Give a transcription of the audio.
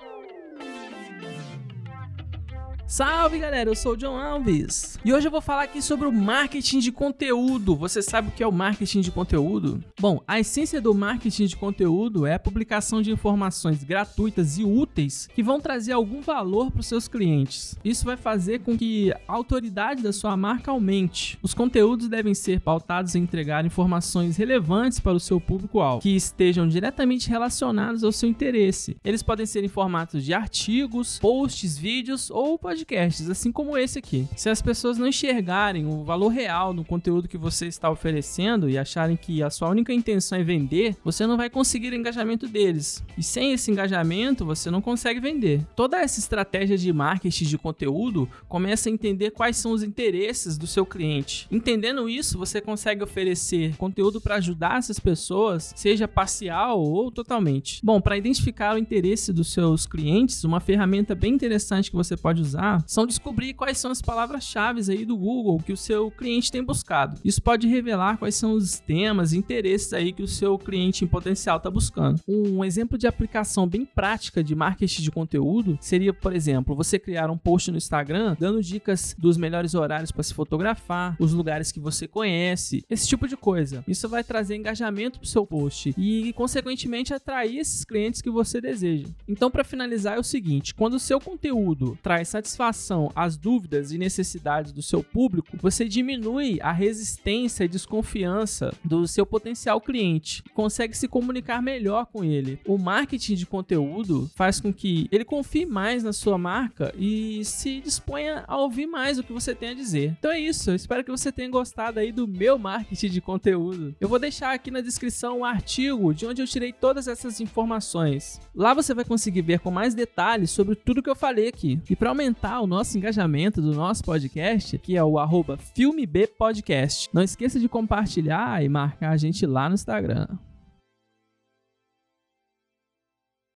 Thank you. Salve galera, eu sou o John Alves e hoje eu vou falar aqui sobre o marketing de conteúdo. Você sabe o que é o marketing de conteúdo? Bom, a essência do marketing de conteúdo é a publicação de informações gratuitas e úteis que vão trazer algum valor para os seus clientes. Isso vai fazer com que a autoridade da sua marca aumente. Os conteúdos devem ser pautados em entregar informações relevantes para o seu público-alvo, que estejam diretamente relacionados ao seu interesse. Eles podem ser em formatos de artigos, posts, vídeos ou podcasts podcasts, assim como esse aqui. Se as pessoas não enxergarem o valor real no conteúdo que você está oferecendo e acharem que a sua única intenção é vender, você não vai conseguir o engajamento deles. E sem esse engajamento, você não consegue vender. Toda essa estratégia de marketing de conteúdo começa a entender quais são os interesses do seu cliente. Entendendo isso, você consegue oferecer conteúdo para ajudar essas pessoas, seja parcial ou totalmente. Bom, para identificar o interesse dos seus clientes, uma ferramenta bem interessante que você pode usar são descobrir quais são as palavras-chave aí do Google que o seu cliente tem buscado. Isso pode revelar quais são os temas e interesses aí que o seu cliente em potencial está buscando. Um exemplo de aplicação bem prática de marketing de conteúdo seria, por exemplo, você criar um post no Instagram dando dicas dos melhores horários para se fotografar, os lugares que você conhece, esse tipo de coisa. Isso vai trazer engajamento para o seu post e, consequentemente, atrair esses clientes que você deseja. Então, para finalizar, é o seguinte: quando o seu conteúdo traz satisfação satisfação às dúvidas e necessidades do seu público, você diminui a resistência e desconfiança do seu potencial cliente consegue se comunicar melhor com ele. O marketing de conteúdo faz com que ele confie mais na sua marca e se disponha a ouvir mais o que você tem a dizer. Então é isso, eu espero que você tenha gostado aí do meu marketing de conteúdo. Eu vou deixar aqui na descrição o um artigo de onde eu tirei todas essas informações. Lá você vai conseguir ver com mais detalhes sobre tudo que eu falei aqui. E para aumentar aumentar o nosso engajamento do nosso podcast, que é o arroba FilmeBPodcast. Não esqueça de compartilhar e marcar a gente lá no Instagram.